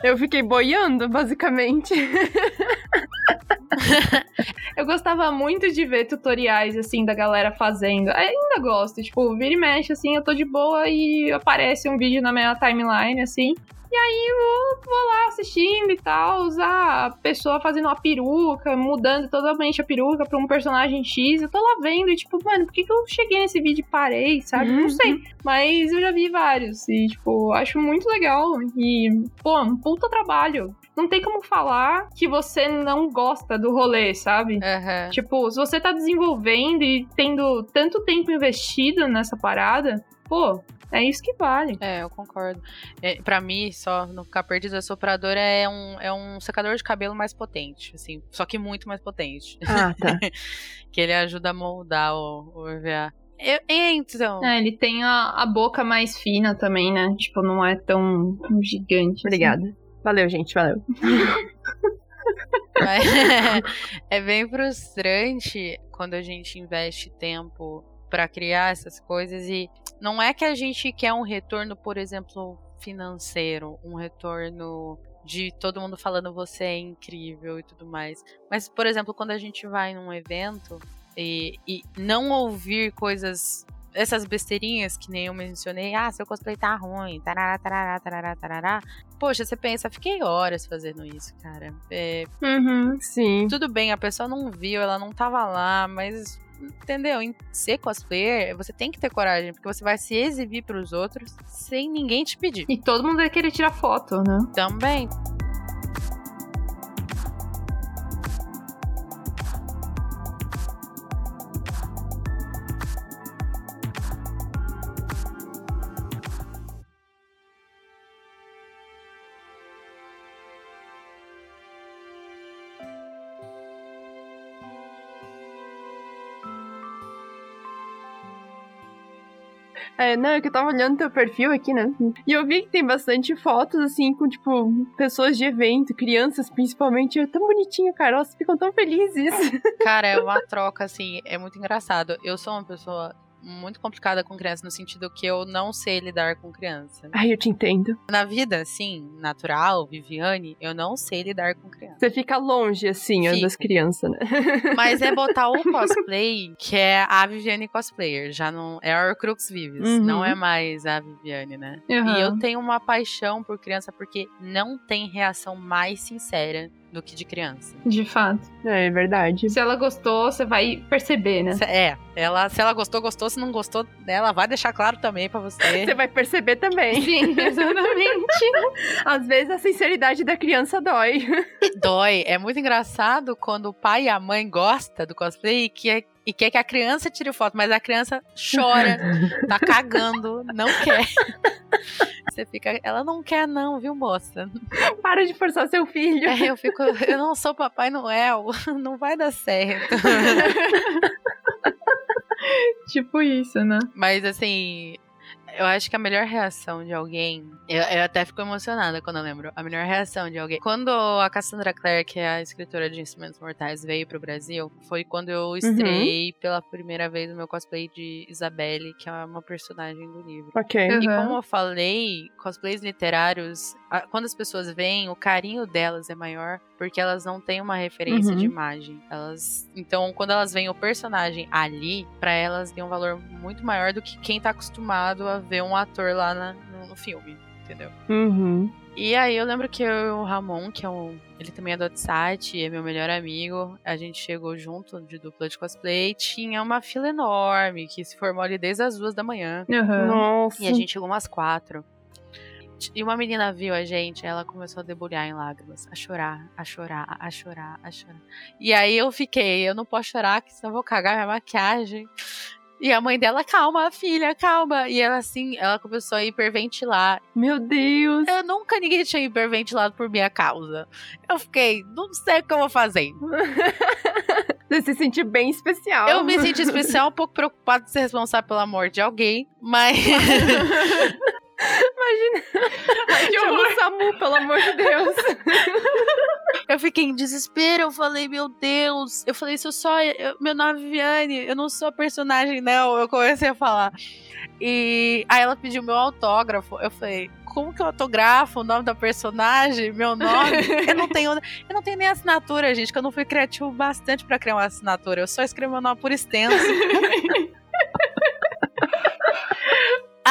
Eu fiquei boiando, basicamente. Eu gostava muito de ver tutoriais, assim, da galera fazendo. Ainda gosto. Tipo, vira e mexe, assim, eu tô de boa e aparece um vídeo na minha timeline, assim. E aí eu vou lá assistindo e tal, usar a pessoa fazendo uma peruca, mudando totalmente a peruca pra um personagem X. Eu tô lá vendo e, tipo, mano, por que, que eu cheguei nesse vídeo e parei, sabe? Não sei. Mas eu já vi vários. E, tipo, acho muito legal. E, pô, um puta trabalho. Não tem como falar que você não gosta do rolê, sabe? Aham. Tipo, se você tá desenvolvendo e tendo tanto tempo investido nessa parada, pô, é isso que vale. É, eu concordo. É, pra mim, só não ficar perdido, a sopradora é um, é um secador de cabelo mais potente, assim, só que muito mais potente. Ah, tá. que ele ajuda a moldar o, o EVA. Eu- então. É, ele tem a, a boca mais fina também, né? Tipo, não é tão gigante. assim. Valeu, gente, valeu. É bem frustrante quando a gente investe tempo pra criar essas coisas e não é que a gente quer um retorno, por exemplo, financeiro, um retorno de todo mundo falando você é incrível e tudo mais. Mas, por exemplo, quando a gente vai num evento e, e não ouvir coisas essas besteirinhas que nem eu mencionei, ah, seu cosplay tá ruim, tarará, tarará, tarará, tarará. Poxa, você pensa, fiquei horas fazendo isso, cara. É, Uhum, sim. tudo bem, a pessoa não viu, ela não tava lá, mas entendeu? Em ser cosplayer, você tem que ter coragem, porque você vai se exibir pros outros sem ninguém te pedir. E todo mundo vai querer tirar foto, né? Também. É, não, é que eu tava olhando teu perfil aqui, né? E eu vi que tem bastante fotos, assim, com, tipo, pessoas de evento, crianças principalmente. Eu, tão bonitinho, cara. Elas ficam tão felizes. Cara, é uma troca, assim, é muito engraçado. Eu sou uma pessoa muito complicada com criança, no sentido que eu não sei lidar com criança. Ai, eu te entendo. Na vida, assim, natural, Viviane, eu não sei lidar com criança. Você fica longe, assim, Fico. das crianças, né? Mas é botar o cosplay, que é a Viviane cosplayer. Já não é a Horcrux Vives. Uhum. Não é mais a Viviane, né? Uhum. E eu tenho uma paixão por criança porque não tem reação mais sincera do que de criança. De fato. É verdade. Se ela gostou, você vai perceber, né? É, ela, se ela gostou, gostou. Se não gostou, ela vai deixar claro também pra você. Você vai perceber também. Sim, exatamente. Às vezes a sinceridade da criança dói. Dói. É muito engraçado quando o pai e a mãe gostam do cosplay e quer, e quer que a criança tire foto, mas a criança chora, tá cagando, não quer. Você fica, ela não quer não, viu, moça? Para de forçar seu filho. É, eu fico, eu não sou Papai Noel, não vai dar certo. tipo isso, né? Mas assim, eu acho que a melhor reação de alguém. Eu, eu, até fico emocionada quando eu lembro. A melhor reação de alguém. Quando a Cassandra Clare, que é a escritora de Instrumentos Mortais, veio pro Brasil, foi quando eu estreiei uhum. pela primeira vez o meu cosplay de Isabelle, que é uma personagem do livro. Ok. E uhum. como eu falei, cosplays literários, quando as pessoas veem, o carinho delas é maior porque elas não têm uma referência uhum. de imagem. Elas, então, quando elas veem o personagem ali, para elas tem um valor muito maior do que quem tá acostumado a ver um ator lá na, no, no, filme, entendeu? Uhum. E aí eu lembro que eu e o Ramon, que é um, ele também é do WhatsApp, é meu melhor amigo, a gente chegou junto de dupla de cosplay, tinha uma fila enorme que se formou ali desde as duas da manhã. Uhum. Nossa. E a gente chegou umas quatro. E uma menina viu a gente, ela começou a debulhar em lágrimas, a chorar, a chorar, a chorar, a chorar. E aí eu fiquei, eu não posso chorar, que senão eu vou cagar minha maquiagem. E a mãe dela, calma, filha, calma. E ela assim, ela começou a hiperventilar. Meu Deus! Eu nunca ninguém tinha hiperventilado por minha causa. Eu fiquei, não sei o que eu vou fazer. Você se sentiu bem especial. Eu me senti especial, um pouco preocupado de ser responsável pela morte de alguém, mas. Imagina. Ai, Chama o Samu, pelo amor de Deus. Eu fiquei em desespero, eu falei, meu Deus. Eu falei, isso só. Eu, meu nome é Viviane, eu não sou personagem, não. Eu comecei a falar. E aí ela pediu meu autógrafo. Eu falei, como que eu autografo o nome da personagem, meu nome? eu não tenho, eu não tenho nem assinatura, gente, que eu não fui criativo bastante para criar uma assinatura. Eu só escrevi meu nome por extenso.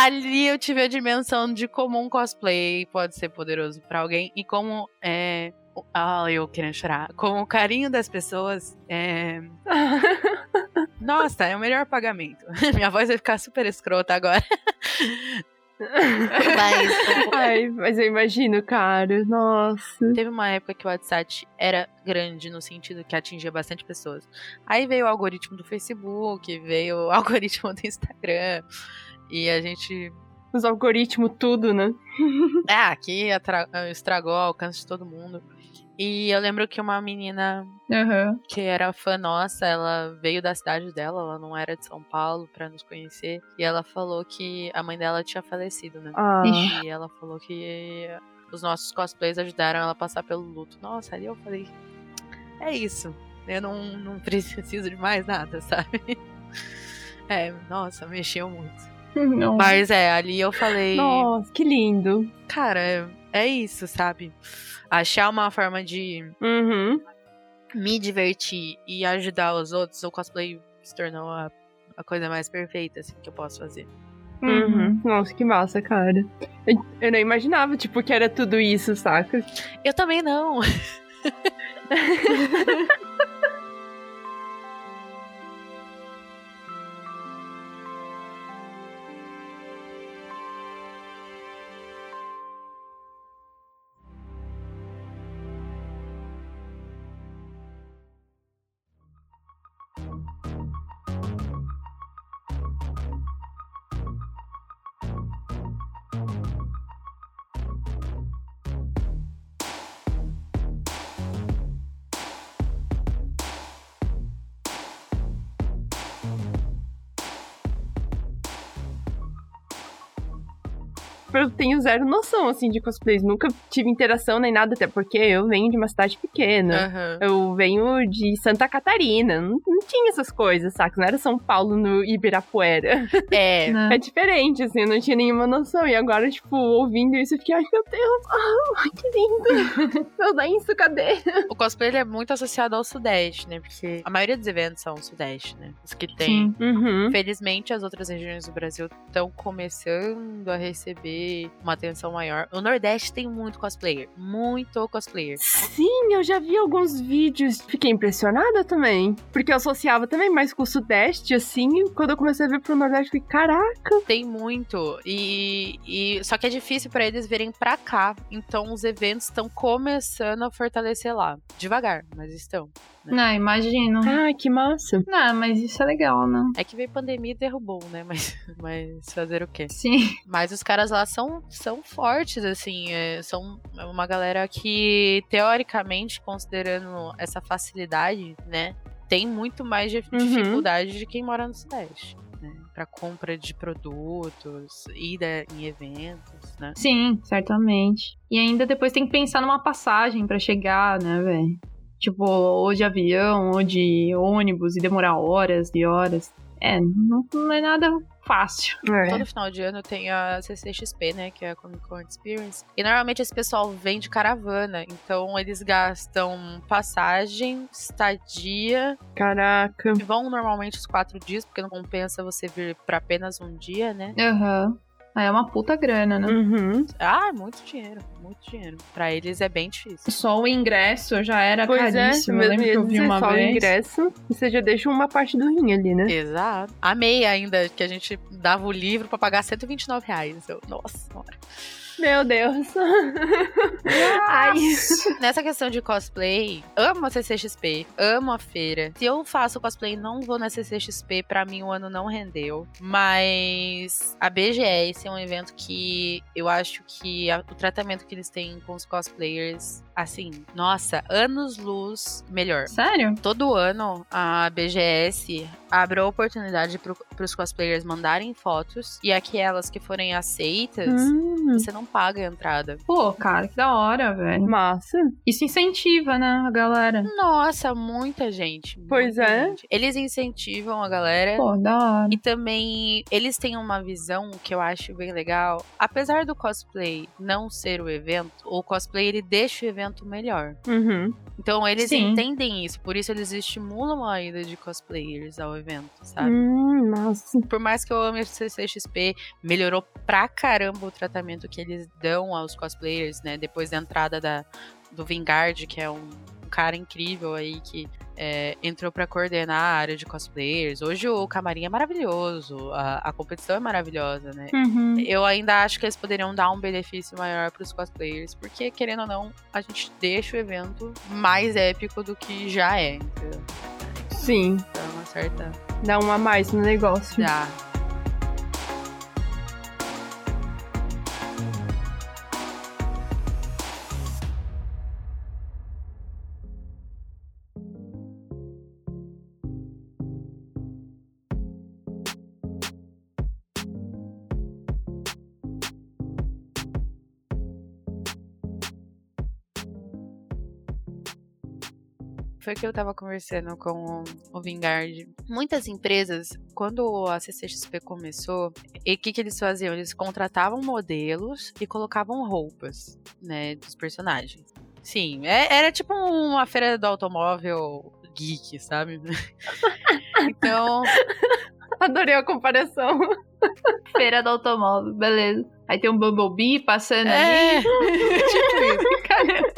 ali eu tive a dimensão de como um cosplay pode ser poderoso para alguém e como é. Ah, eu querendo chorar. Como o carinho das pessoas é. Nossa, é o melhor pagamento. Minha voz vai ficar super escrota agora. mas, Ai, mas eu imagino, cara. Nossa. Teve uma época que o WhatsApp era grande no sentido que atingia bastante pessoas. Aí veio o algoritmo do Facebook, veio o algoritmo do Instagram. E a gente. Os algoritmos, tudo, né? é, aqui estragou o alcance de todo mundo. E eu lembro que uma menina uhum. que era fã nossa, ela veio da cidade dela, ela não era de São Paulo para nos conhecer. E ela falou que a mãe dela tinha falecido, né? Ah. E ela falou que os nossos cosplays ajudaram ela a passar pelo luto. Nossa, ali eu falei, é isso. Eu não, não preciso de mais nada, sabe? É, nossa, mexeu muito. Não. Mas é, ali eu falei. Nossa, que lindo. Cara, é, é isso, sabe? Achar uma forma de uhum. me divertir e ajudar os outros, o cosplay se tornou a, a coisa mais perfeita assim, que eu posso fazer. Uhum. uhum. Nossa, que massa, cara. Eu, eu não imaginava, tipo, que era tudo isso, saca? Eu também não. eu tenho zero noção, assim, de cosplays. Nunca tive interação nem nada, até porque eu venho de uma cidade pequena. Uhum. Eu venho de Santa Catarina. Não, não, tinha essas coisas, saca? Não era São Paulo no Ibirapuera. É. é diferente, assim, eu não tinha nenhuma noção. E agora, tipo, ouvindo isso, eu fiquei, ai meu Deus, ai, que lindo. Meu lenço, cadê? O cosplay é muito associado ao Sudeste, né? Porque a maioria dos eventos são o Sudeste, né? Os que tem. Uhum. Felizmente, as outras regiões do Brasil estão começando a receber ter uma atenção maior. O Nordeste tem muito cosplayer, muito cosplayer. Sim, eu já vi alguns vídeos, fiquei impressionada também, porque eu associava também mais com o Sudeste, assim, quando eu comecei a ver pro Nordeste, fiquei, caraca. Tem muito, e, e só que é difícil para eles virem pra cá, então os eventos estão começando a fortalecer lá, devagar, mas estão. Não, imagino. Ai, que massa. Não, mas isso é legal, né? É que veio pandemia e derrubou, né? Mas, mas fazer o quê? Sim. Mas os caras lá são, são fortes, assim. é, são uma galera que, teoricamente, considerando essa facilidade, né? Tem muito mais dif- Uhum. dificuldade de quem mora no Sudeste. Né? Pra compra de produtos, ida em eventos, né? Sim, certamente. E ainda depois tem que pensar numa passagem pra chegar, né, velho? Tipo, ou de avião, ou de ônibus, e demorar horas e horas. É, não, não é nada fácil. É. Todo final de ano tem a CCXP, né? Que é a Comic Con Experience. E normalmente esse pessoal vem de caravana. Então eles gastam passagem, estadia. Caraca. e Vão normalmente os quatro dias, porque não compensa você vir pra apenas um dia, né? Aham. Aí é uma puta grana, né? Uhum. Ah, é muito dinheiro, muito dinheiro. Pra eles é bem difícil. Só o ingresso já era Pois é, caríssimo. eu mesmo lembro que eu vi dizer, uma só o vez. ingresso, e você já deixa uma parte do rim ali, né? Exato. Amei ainda que a gente dava o livro pra pagar 129 reais. Eu, nossa senhora. Meu Deus. Ai. Nessa questão de cosplay, amo a CCXP, amo a feira. Se eu faço cosplay e não vou na CCXP, pra mim o ano não rendeu. Mas a BGS é um evento que eu acho que a- o tratamento que eles têm com os cosplayers, assim, nossa, anos-luz melhor. Sério? Todo ano a BGS abre a oportunidade para os cosplayers mandarem fotos e aquelas que forem aceitas, Hum, você não paga a entrada. Pô, cara, que da hora, velho. massa. Isso incentiva, né, a galera. Nossa, muita gente. Pois muita é. gente. Eles incentivam a galera. Pô, da hora. E também eles têm uma visão que eu acho bem legal. Apesar do cosplay não ser o evento, o cosplay ele deixa o evento melhor. Uhum. Então eles Sim. entendem isso, por isso eles estimulam a ida de cosplayers ao evento, sabe? Hum, massa. Por mais que eu ame o CCXP, melhorou pra caramba o tratamento que eles dão aos cosplayers, né? Depois da entrada da, do Vingard, que é um, um cara incrível aí que é, entrou pra coordenar a área de cosplayers. Hoje o camarim é maravilhoso, a, a competição é maravilhosa, né? Uhum. Eu ainda acho que eles poderiam dar um benefício maior pros cosplayers, porque, querendo ou não, a gente deixa o evento mais épico do que já é, entendeu? Sim, Então, uma certa. dá um a mais no negócio. Dá. Foi que eu tava conversando com o Vingard. Muitas empresas, quando a CCXP começou, e o que, que eles faziam? Eles contratavam modelos e colocavam roupas, né, dos personagens. Sim, é- era tipo uma feira do automóvel geek, sabe? então, Adorei a comparação. Feira do automóvel, beleza. Aí tem um Bumblebee passando é, ali. tipo isso. Caramba.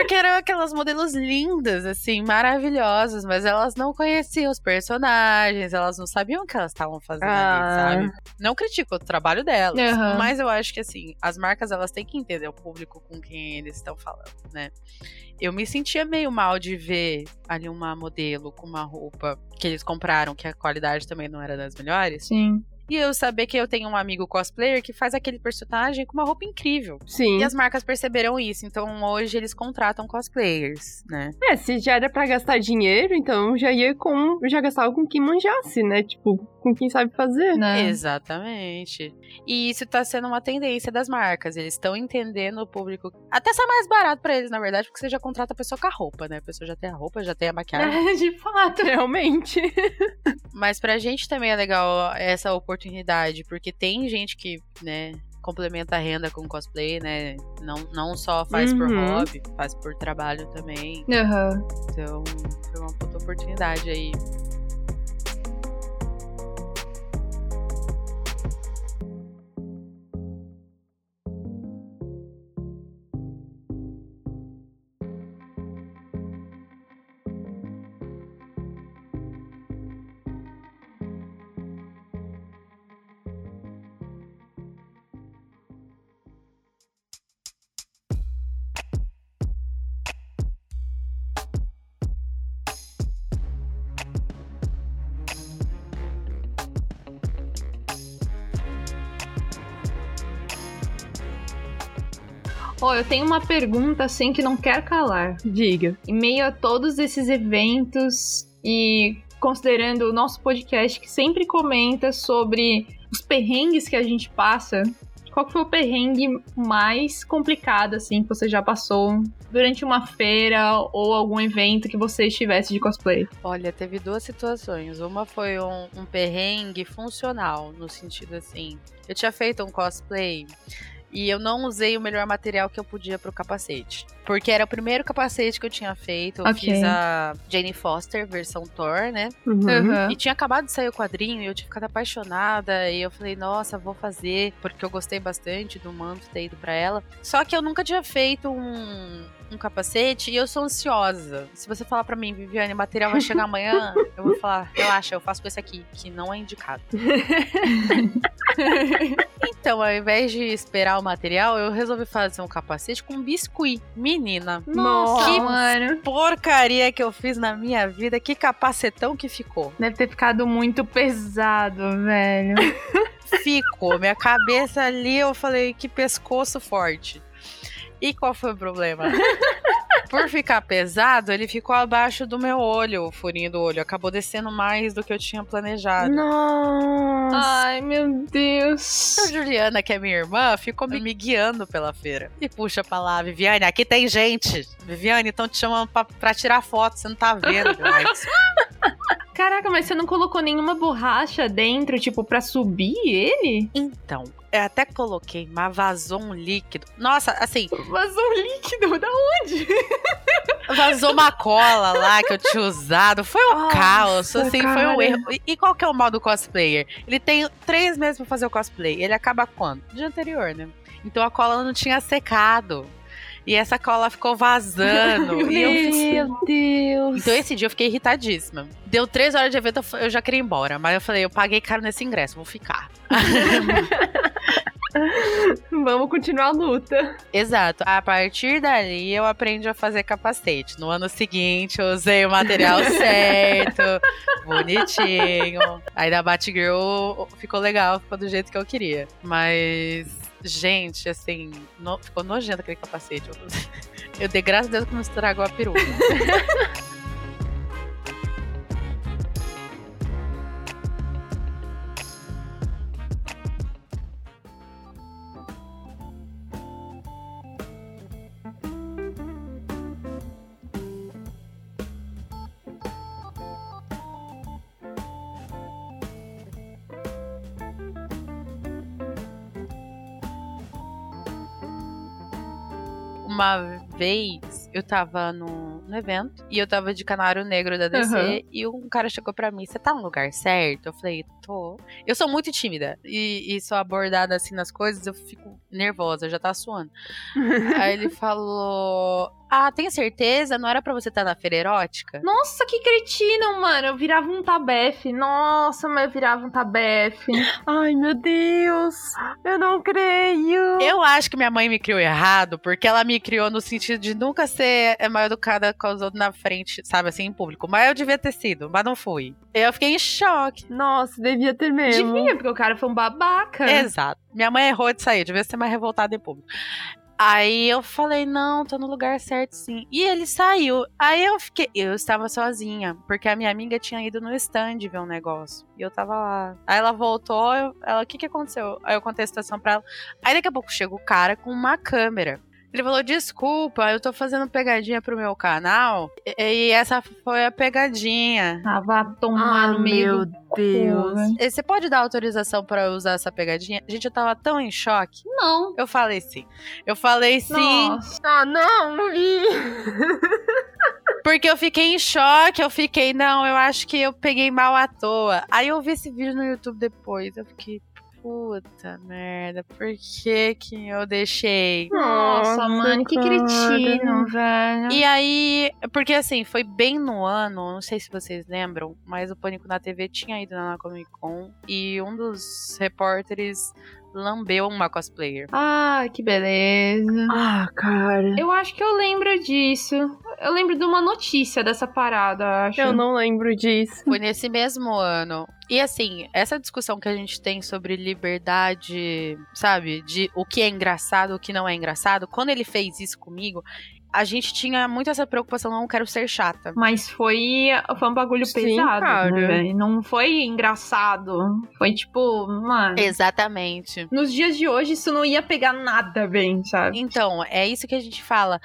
Porque eram aquelas modelos lindas, assim, maravilhosas, mas elas não conheciam os personagens, elas não sabiam o que elas estavam fazendo Ah. ali, sabe? Não critico o trabalho delas, Aham. mas eu acho que, assim, as marcas, elas têm que entender o público com quem eles estão falando, né? Eu me sentia meio mal de ver ali uma modelo com uma roupa que eles compraram, que a qualidade também não era das melhores, Sim. E eu saber que eu tenho um amigo cosplayer que faz aquele personagem com uma roupa incrível. Sim. E as marcas perceberam isso, então hoje eles contratam cosplayers, né? É, se já era pra gastar dinheiro, então já ia com. Já gastava com quem manjasse, né? Tipo, com quem sabe fazer. Né? Exatamente. E isso tá sendo uma tendência das marcas. Eles estão entendendo o público. Até sai mais barato pra eles, na verdade, porque você já contrata a pessoa com a roupa, né? A pessoa já tem a roupa, já tem a maquiagem. É, de fato. Realmente. Mas pra gente também é legal essa oportunidade, porque tem gente que, né, complementa a renda com cosplay, né? Não, não só faz por Uhum. hobby, faz por trabalho também. Aham. Então, foi uma puta oportunidade aí. Ó, eu tenho uma pergunta assim que não quero calar. Diga. Em meio a todos esses eventos e considerando o nosso podcast que sempre comenta sobre os perrengues que a gente passa, qual foi o perrengue mais complicado, assim, que você já passou durante uma feira ou algum evento que você estivesse de cosplay? Olha, teve duas situações. Uma foi um, um perrengue funcional, no sentido assim. Eu tinha feito um cosplay e eu não usei o melhor material que eu podia pro capacete. Porque era o primeiro capacete que eu tinha feito. Eu Ok. fiz a Jane Foster, versão Thor, né? Uhum. Uhum. E tinha acabado de sair o quadrinho e eu tinha ficado apaixonada. E eu falei, nossa, vou fazer. Porque eu gostei bastante do manto ter ido pra ela. Só que eu nunca tinha feito um, um capacete e eu sou ansiosa. Se você falar pra mim, Viviane, o material vai chegar amanhã, eu vou falar, relaxa, eu faço com esse aqui, que não é indicado. então, ao invés de esperar o material, eu resolvi fazer um capacete com biscuit. Menina, Nossa, Que mano. porcaria que eu fiz na minha vida, que capacetão que ficou. Deve ter ficado muito pesado, velho. Ficou. Minha cabeça ali, eu falei, que pescoço forte. E qual foi o problema? Por ficar pesado, ele ficou abaixo do meu olho, o furinho do olho. Acabou descendo mais do que eu tinha planejado. Nossa. Ai, meu Deus. A Juliana, que é minha irmã, ficou me guiando pela feira. E puxa pra lá, Viviane, aqui tem gente. Viviane, estão te chamando pra, pra tirar foto, você não tá vendo. Caraca, mas você não colocou nenhuma borracha dentro, tipo, pra subir ele? Então, eu até coloquei, mas vazou um líquido. Nossa, assim, Vazou um líquido, da onde? Vazou uma cola lá que eu tinha usado. Foi um Nossa, caos, assim, foi um cara. erro. E, e qual que é o mal do cosplayer? Ele tem três meses pra fazer o cosplay. Ele acaba quando? Dia anterior, né? Então a cola não tinha secado. E essa cola ficou vazando. e eu Meu Deus. então esse dia eu fiquei irritadíssima. Deu três horas de evento, eu eu já queria ir embora. Mas eu falei, eu paguei caro nesse ingresso, vou ficar. Vamos continuar a luta. Exato. A partir dali eu aprendi a fazer capacete. No ano seguinte eu usei o material certo, bonitinho. Aí da Batgirl ficou legal, ficou do jeito que eu queria. Mas, gente, assim, no- ficou nojento aquele capacete. Eu, dei graças a Deus que não estragou a peruca. Uma vez eu tava no, no evento e eu tava de canário negro da DC Aham. e um cara chegou pra mim: Você tá no lugar certo? Eu falei: Tô. Eu sou muito tímida e, e sou abordada assim nas coisas, eu fico nervosa, já tá suando. Aí ele falou: Ah, tem certeza? Não era pra você estar na feira erótica? Nossa, que cretino, mano. Eu virava um tabefe. Nossa, mas eu virava um tabefe. Ai, meu Deus. Eu não creio. Eu acho que minha mãe me criou errado, porque ela me criou no sentido de nunca ser é, mal educada com os outros na frente, sabe, assim, em público. Mas eu devia ter sido, mas não fui. Eu fiquei em choque. Nossa, devia ter mesmo. Devia, porque o cara foi um babaca. Exato. Minha mãe errou de sair, devia ser mais revoltada em público. Aí eu falei, não, tô no lugar certo sim. E ele saiu. Aí eu fiquei. Eu estava sozinha, porque a minha amiga tinha ido no stand ver um negócio. E eu tava lá. Aí ela voltou, eu- ela, o que que aconteceu? Aí eu contei a situação pra ela. Aí daqui a pouco chega o cara com uma câmera. Ele falou: desculpa, eu tô fazendo pegadinha pro meu canal. E, e essa foi a pegadinha. Tava tomar Ah, no meio meu Deus. E Você pode dar autorização pra eu usar essa pegadinha? Gente, eu tava tão em choque. Não. Eu falei sim. Eu falei sim, Nossa. Ah, não, não vi. porque eu fiquei em choque. Eu fiquei, não, eu acho que eu peguei mal à toa. Aí eu vi esse vídeo no YouTube depois. Eu fiquei, puta merda, por que que eu deixei? Nossa, Nossa, mano, que cretino, velho. E aí, porque assim, foi bem no ano, não sei se vocês lembram, mas o Pânico na TV tinha ido na Comic Con e um dos repórteres lambeu uma cosplayer. Ah, que beleza. Ah, cara. Eu acho que eu lembro disso. eu lembro de uma notícia dessa parada, acho. Eu não lembro disso. Foi nesse mesmo ano. E assim, essa discussão que a gente tem sobre liberdade, sabe? De o que é engraçado, o que não é engraçado. Quando ele fez isso comigo, a gente tinha muito essa preocupação, não quero ser chata. Mas foi, foi um bagulho Sim, pesado, cara. né? Não foi engraçado. Foi tipo, mano. Exatamente. Nos dias de hoje, isso não ia pegar nada bem, sabe? Então, é isso que a gente fala.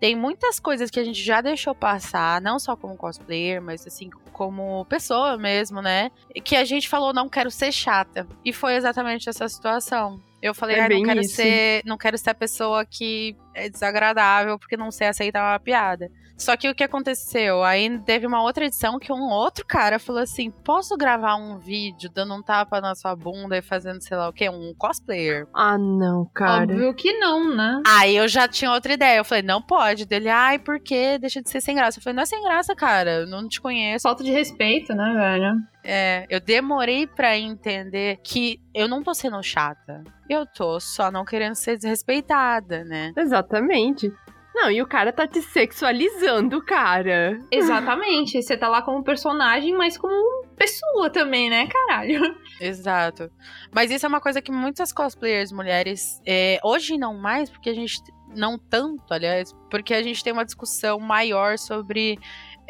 Tem muitas coisas que a gente já deixou passar, não só como cosplayer, mas assim, como pessoa mesmo, né? Que a gente falou, não quero ser chata. E foi exatamente essa situação. Eu falei, É ah, não quero isso. ser, não quero ser a pessoa que é desagradável porque não sei aceitar uma piada. Só que o que aconteceu? Aí teve uma outra edição que um outro cara falou assim: posso gravar um vídeo dando um tapa na sua bunda e fazendo sei lá o quê? Um cosplayer. Ah, não, cara. Óbvio que não, né? Aí eu já tinha outra ideia. Eu falei, não pode. Dele, ai, por quê? Deixa de ser sem graça. Eu falei, não é sem graça, cara. Eu não te conheço. Falta de respeito, né, velho? É, eu demorei pra entender que eu não tô sendo chata. Eu tô só não querendo ser desrespeitada, né? Exatamente. Não, e o cara tá te sexualizando, cara. Exatamente. Você tá lá como personagem, mas como pessoa também, né, caralho? Exato. Mas isso é uma coisa que muitas cosplayers mulheres, é, hoje não mais, porque a gente. Não tanto, aliás, porque a gente tem uma discussão maior sobre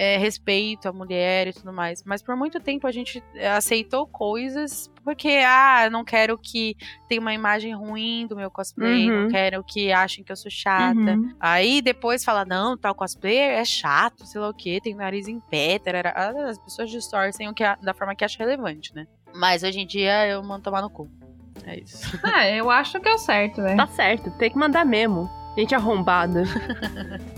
é, respeito à mulher e tudo mais. Mas por muito tempo a gente é, aceitou coisas porque, ah, não quero que tenha uma imagem ruim do meu cosplay, Uhum. não quero que achem que eu sou chata. Uhum. Aí depois fala, não, tal cosplayer é chato, sei lá o que, tem nariz em pé, tarará. Ah, as pessoas distorcem o que a- da forma que acham relevante, né? Mas hoje em dia eu mando tomar no cu. É isso. É, eu acho que é o certo, velho. Tá certo, tem que mandar mesmo. Gente arrombada.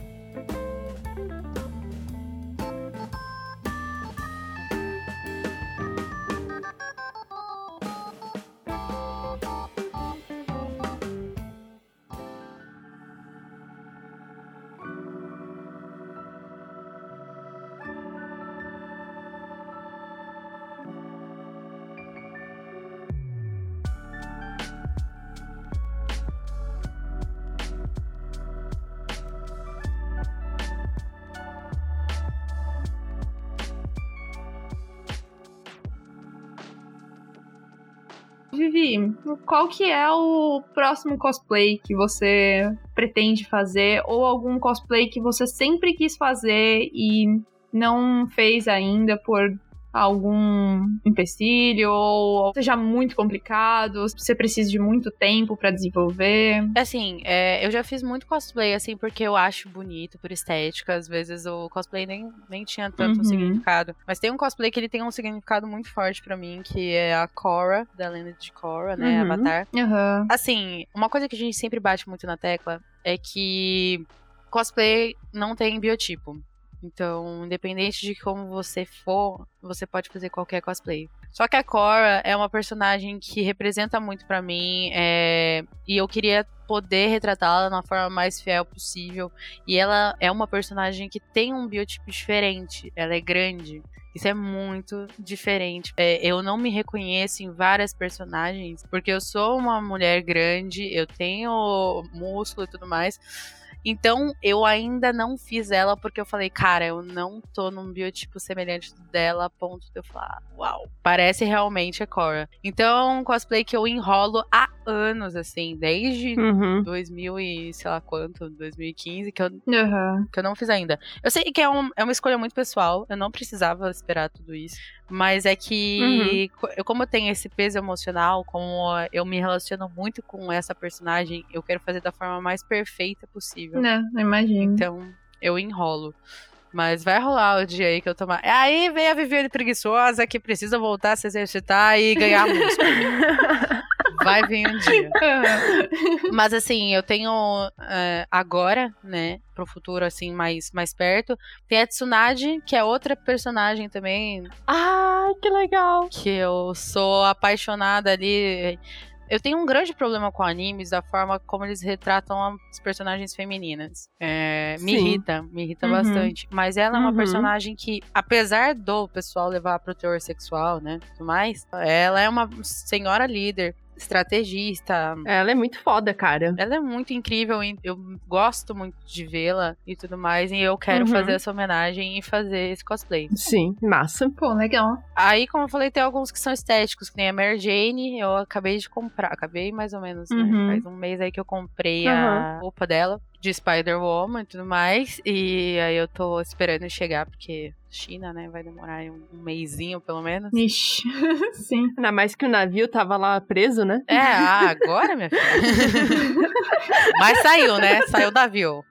Vivi, qual que é o próximo cosplay que você pretende fazer? Ou algum cosplay que você sempre quis fazer e não fez ainda por algum empecilho? Ou seja muito complicado, você precisa de muito tempo pra desenvolver? Assim, é, eu já fiz muito cosplay, assim, porque eu acho bonito, por estética. Às vezes o cosplay nem, nem tinha tanto Uhum. um significado. Mas tem um cosplay que ele tem um significado muito forte pra mim, que é a Korra, da lenda de Korra, né? Uhum. Avatar. Aham. Assim, uma coisa que a gente sempre bate muito na tecla é que cosplay não tem biotipo. Então, independente de como você for, você pode fazer qualquer cosplay. Só que a Korra é uma personagem que representa muito pra mim, é, e eu queria poder retratá-la na forma mais fiel possível. E ela é uma personagem que tem um biotipo diferente, ela é grande. Isso é muito diferente. É, eu não me reconheço em várias personagens, porque eu sou uma mulher grande, eu tenho músculo e tudo mais. Então, eu ainda não fiz ela porque eu falei, cara, eu não tô num biotipo semelhante dela a ponto de eu falar, uau, parece realmente a Cora. Então, é um cosplay que eu enrolo há anos, assim, desde Uhum. 2000 e sei lá quanto, 2015, que eu Aham. que eu não fiz ainda. Eu sei que é, um- é uma escolha muito pessoal, eu não precisava esperar tudo isso. Mas é que, co- eu, como eu tenho esse peso emocional, como eu me relaciono muito com essa personagem, eu quero fazer da forma mais perfeita possível. Né, imagino. Então, eu enrolo. Mas vai rolar o dia aí que eu tomar. Aí vem a Viviane preguiçosa que precisa voltar a se exercitar e ganhar músculo. Vai vir um dia. Mas assim, eu tenho é, agora, né, pro futuro, assim, mais, mais perto, tem a Tsunade, que é outra personagem também, Ai, que legal. que eu sou apaixonada ali. Eu tenho um grande problema com animes da forma como eles retratam as personagens femininas. É, me irrita, me irrita Uhum. bastante. Mas ela é uma Uhum. personagem que, apesar do pessoal levar pro teor sexual, né, tudo mais, ela é uma senhora líder. Estrategista. Ela é muito foda, cara. Ela é muito incrível, e eu gosto muito de vê-la e tudo mais, e eu quero Uhum. fazer essa homenagem e fazer esse cosplay. Sim, massa. Pô, legal. Aí, como eu falei, tem alguns que são estéticos, que nem a Mary Jane, eu acabei de comprar, acabei mais ou menos, né? Uhum. Faz um mês aí que eu comprei a roupa dela, de Spider-Woman e tudo mais, e aí eu tô esperando chegar, porque China, né, vai demorar aí um, um mêsinho, pelo menos. Ixi. Sim. Ainda mais que o navio tava lá preso, né? É, ah, agora, minha filha. Mas saiu, né? Saiu o navio.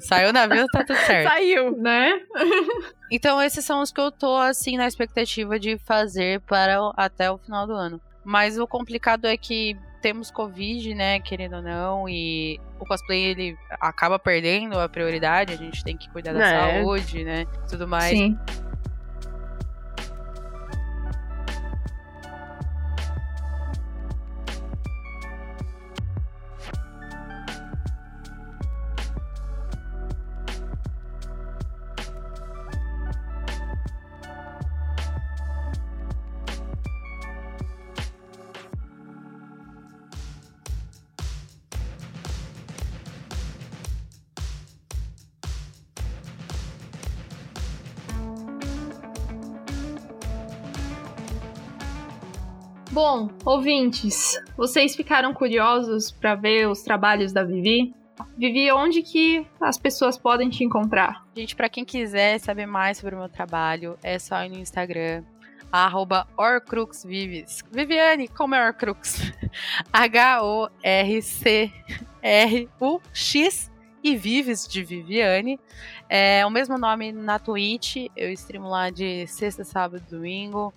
Saiu o navio, tá tudo certo. Saiu! Né? Então, esses são os que eu tô, assim, na expectativa de fazer para o- até o final do ano. Mas o complicado é que temos Covid, né, querendo ou não, e o cosplay, ele acaba perdendo a prioridade, a gente tem que cuidar da É. saúde, né, tudo mais. Sim. Ouvintes, vocês ficaram curiosos pra ver os trabalhos da Vivi? Vivi, onde que as pessoas podem te encontrar? Gente, pra quem quiser saber mais sobre o meu trabalho, é só ir no Instagram, arroba Horcruxvives. Viviane, como é Horcrux? H-O-R-C-R-U-X e Vives de Viviane. É o mesmo nome na Twitch, eu streamo lá de sexta, sábado e domingo.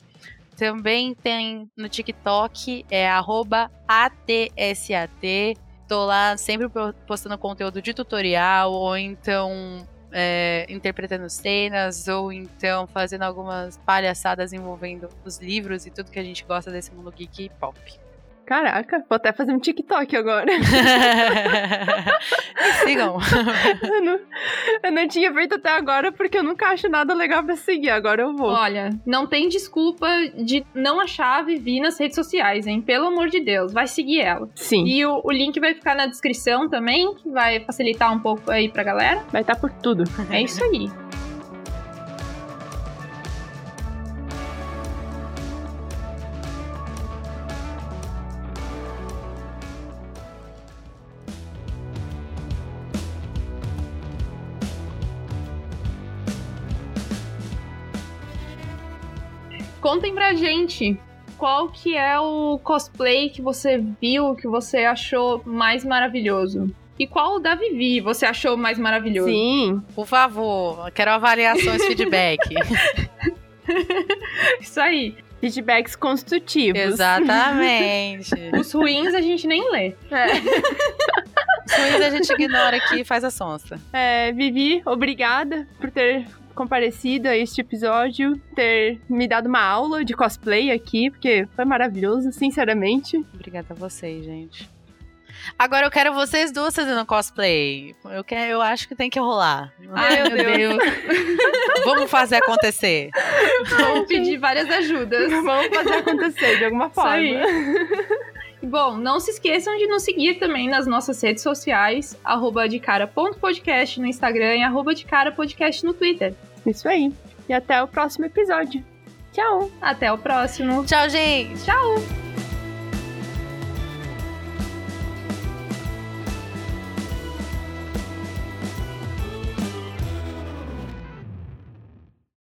Também tem no TikTok, é ATSAT. Tô lá sempre po- postando conteúdo de tutorial, ou então é, interpretando cenas, ou então fazendo algumas palhaçadas envolvendo os livros e tudo que a gente gosta desse mundo geek e pop. Caraca, vou até fazer um TikTok agora. Sigam. eu, não, eu não tinha feito até agora porque eu nunca acho nada legal pra seguir. Agora eu vou. Olha, não tem desculpa de não achar a Vivi nas redes sociais, hein? Pelo amor de Deus, vai seguir ela. Sim, E o, o link vai ficar na descrição também, que vai facilitar um pouco aí pra galera. vai estar por tudo. É isso aí. Contem pra gente qual que é o cosplay que você viu, que você achou mais maravilhoso. E qual o da Vivi você achou mais maravilhoso? Sim, Por favor, quero avaliações, feedback. Isso aí. feedbacks construtivos. Exatamente. Os ruins a gente nem lê. Os ruins a gente ignora aqui e faz a sonsa. É, Vivi, obrigada por ter comparecido a este episódio, ter me dado uma aula de cosplay aqui, porque foi maravilhoso, sinceramente. Obrigada a vocês, gente. Agora eu quero vocês duas fazendo cosplay. Eu, quero, eu acho que tem que rolar. Ai, meu Deus. Vamos fazer acontecer. Vamos pedir várias ajudas. Vamos fazer acontecer de alguma Isso forma. aí. Bom, não se esqueçam de nos seguir também nas nossas redes sociais, arroba de cara.podcast no Instagram e arroba de cara podcast no Twitter. Isso aí. E até o próximo episódio. Tchau! Até o próximo. Tchau, gente. Tchau!